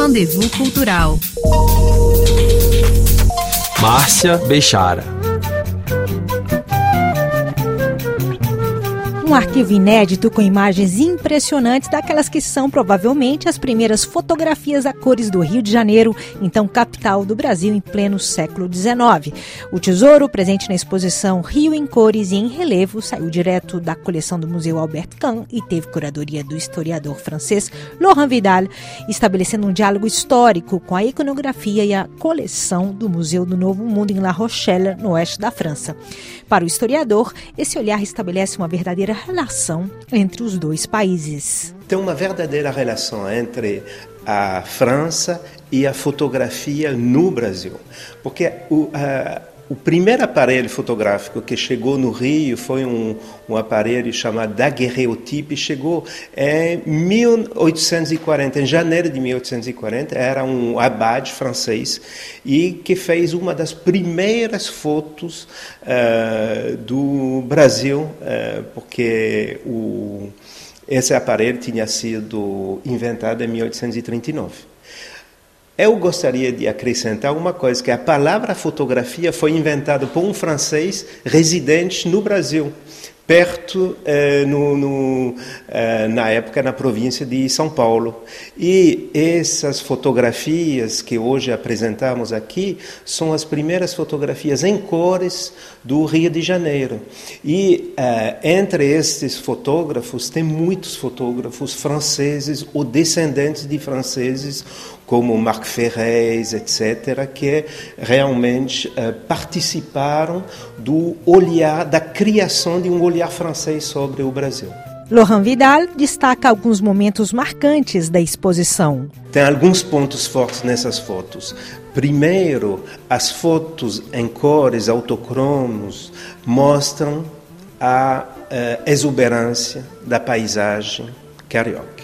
Rendezvous Cultural. Márcia Bechara. Um arquivo inédito com imagens impressionantes, daquelas que são provavelmente as primeiras fotografias a cores do Rio de Janeiro, então capital do Brasil em pleno século XIX. O tesouro, presente na exposição Rio em Cores e em Relevo, saiu direto da coleção do Museu Albert Kahn e teve curadoria do historiador francês Laurent Vidal, estabelecendo um diálogo histórico com a iconografia e a coleção do Museu do Novo Mundo em La Rochelle, no oeste da França. Para o historiador, esse olhar estabelece uma verdadeira relação entre os dois países. Tem uma verdadeira relação entre a França e a fotografia no Brasil, porque o, o primeiro aparelho fotográfico que chegou no Rio foi um, um aparelho chamado daguerreotipe, chegou em 1840, em janeiro de 1840, era um abade francês e que fez uma das primeiras fotos uh, do Brasil, uh, porque o, esse aparelho tinha sido inventado em 1839. Eu gostaria de acrescentar uma coisa, que a palavra fotografia foi inventada por um francês residente no Brasil, perto, eh, no, no, eh, na época, na província de São Paulo. E essas fotografias que hoje apresentamos aqui são as primeiras fotografias em cores do Rio de Janeiro. E eh, entre estes fotógrafos, tem muitos fotógrafos franceses ou descendentes de franceses como Marc Ferrez, etc., que realmente uh, participaram do olhar, da criação de um olhar francês sobre o Brasil. Laurent Vidal destaca alguns momentos marcantes da exposição. Tem alguns pontos fortes nessas fotos. Primeiro, as fotos em cores autocromos mostram a uh, exuberância da paisagem carioca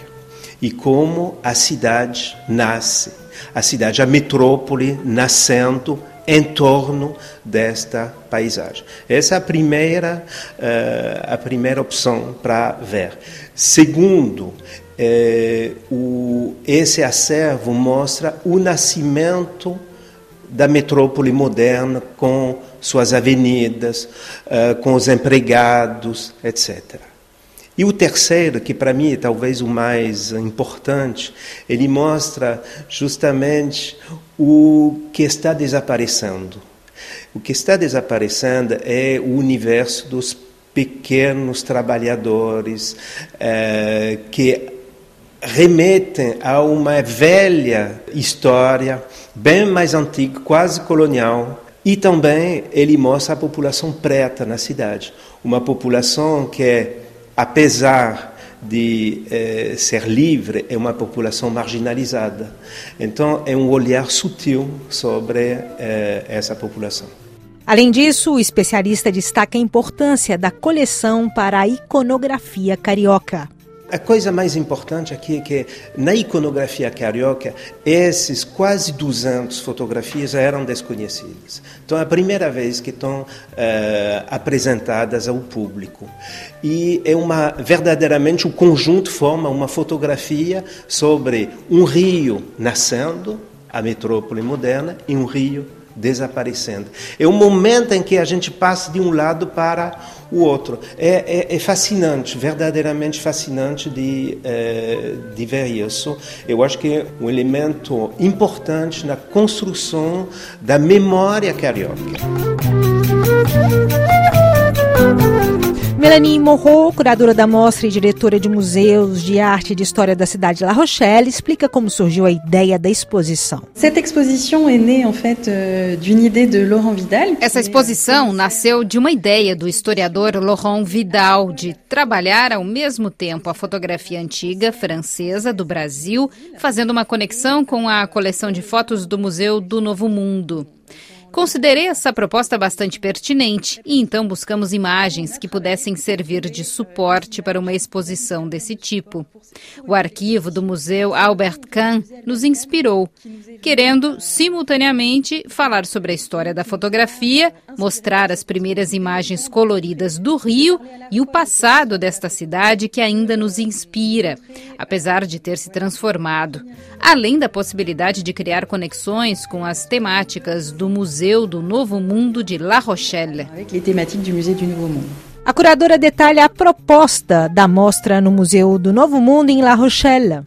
e como a cidade nasce, a cidade, a metrópole nascendo em torno desta paisagem. Essa é a primeira, uh, a primeira opção para ver. Segundo, eh, o, esse acervo mostra o nascimento da metrópole moderna com suas avenidas, uh, com os empregados, etc. E o terceiro, que para mim é talvez o mais importante, ele mostra justamente o que está desaparecendo. O que está desaparecendo é o universo dos pequenos trabalhadores eh, que remetem a uma velha história, bem mais antiga, quase colonial. E também ele mostra a população preta na cidade, uma população que é apesar de eh, ser livre, é uma população marginalizada. Então, é um olhar sutil sobre eh, essa população. Além disso, o especialista destaca a importância da coleção para a iconografia carioca. A coisa mais importante aqui é que na iconografia carioca, esses quase 200 fotografias eram desconhecidas. Então é a primeira vez que estão uh, apresentadas ao público. E é uma verdadeiramente o conjunto forma uma fotografia sobre um rio nascendo, a metrópole moderna, e um rio desaparecendo. É o momento em que a gente passa de um lado para o outro. É, é, é fascinante, verdadeiramente fascinante de, é, de ver isso. Eu acho que é um elemento importante na construção da memória carioca. Melanie Morro, curadora da mostra e diretora de museus de arte e de história da cidade de La Rochelle, explica como surgiu a ideia da exposição. Cette exposition est née en fait d'une idée de Laurent Vidal. Essa exposição nasceu de uma ideia do historiador Laurent Vidal de trabalhar ao mesmo tempo a fotografia antiga francesa do Brasil, fazendo uma conexão com a coleção de fotos do Museu do Novo Mundo. Considerei essa proposta bastante pertinente e então buscamos imagens que pudessem servir de suporte para uma exposição desse tipo. O arquivo do Museu Albert Kahn nos inspirou, querendo simultaneamente falar sobre a história da fotografia, mostrar as primeiras imagens coloridas do Rio e o passado desta cidade que ainda nos inspira, apesar de ter se transformado, além da possibilidade de criar conexões com as temáticas do Museu do Novo Mundo de La Rochelle. A curadora detalha a proposta da mostra no Museu do Novo Mundo em La Rochelle.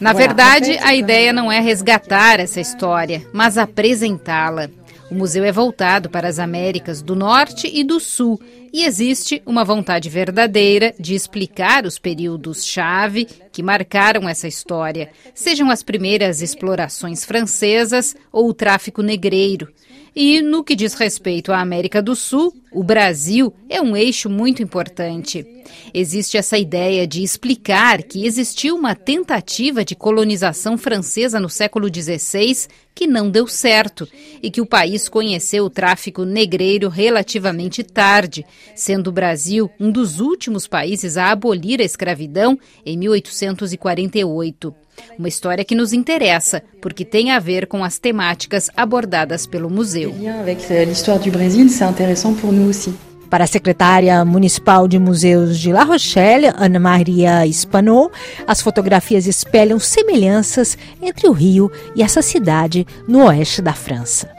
Na verdade, a ideia não é resgatar essa história, mas apresentá-la. O museu é voltado para as Américas do Norte e do Sul e existe uma vontade verdadeira de explicar os períodos-chave que marcaram essa história, sejam as primeiras explorações francesas ou o tráfico negreiro. E no que diz respeito à América do Sul, o Brasil é um eixo muito importante. Existe essa ideia de explicar que existiu uma tentativa de colonização francesa no século XVI que não deu certo e que o país conheceu o tráfico negreiro relativamente tarde, sendo o Brasil um dos últimos países a abolir a escravidão em 1848. Uma história que nos interessa, porque tem a ver com as temáticas abordadas pelo museu. Para a secretária municipal de museus de La Rochelle, Ana Maria Spanot, as fotografias espelham semelhanças entre o Rio e essa cidade no oeste da França.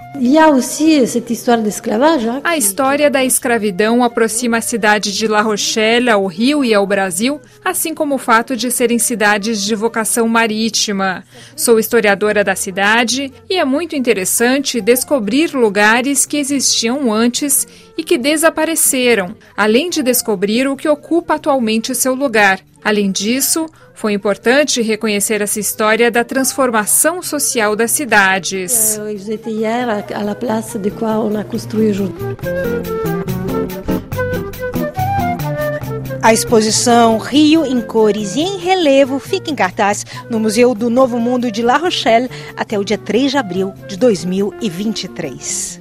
A história da escravidão aproxima a cidade de La Rochelle ao Rio e ao Brasil, assim como o fato de serem cidades de vocação marítima. Sou historiadora da cidade e é muito interessante descobrir lugares que existiam antes e que desapareceram, além de descobrir o que ocupa atualmente seu lugar. Além disso, foi importante reconhecer essa história da transformação social das cidades. A exposição Rio em Cores e em Relevo fica em cartaz no Museu do Novo Mundo de La Rochelle até o dia 3 de abril de 2023.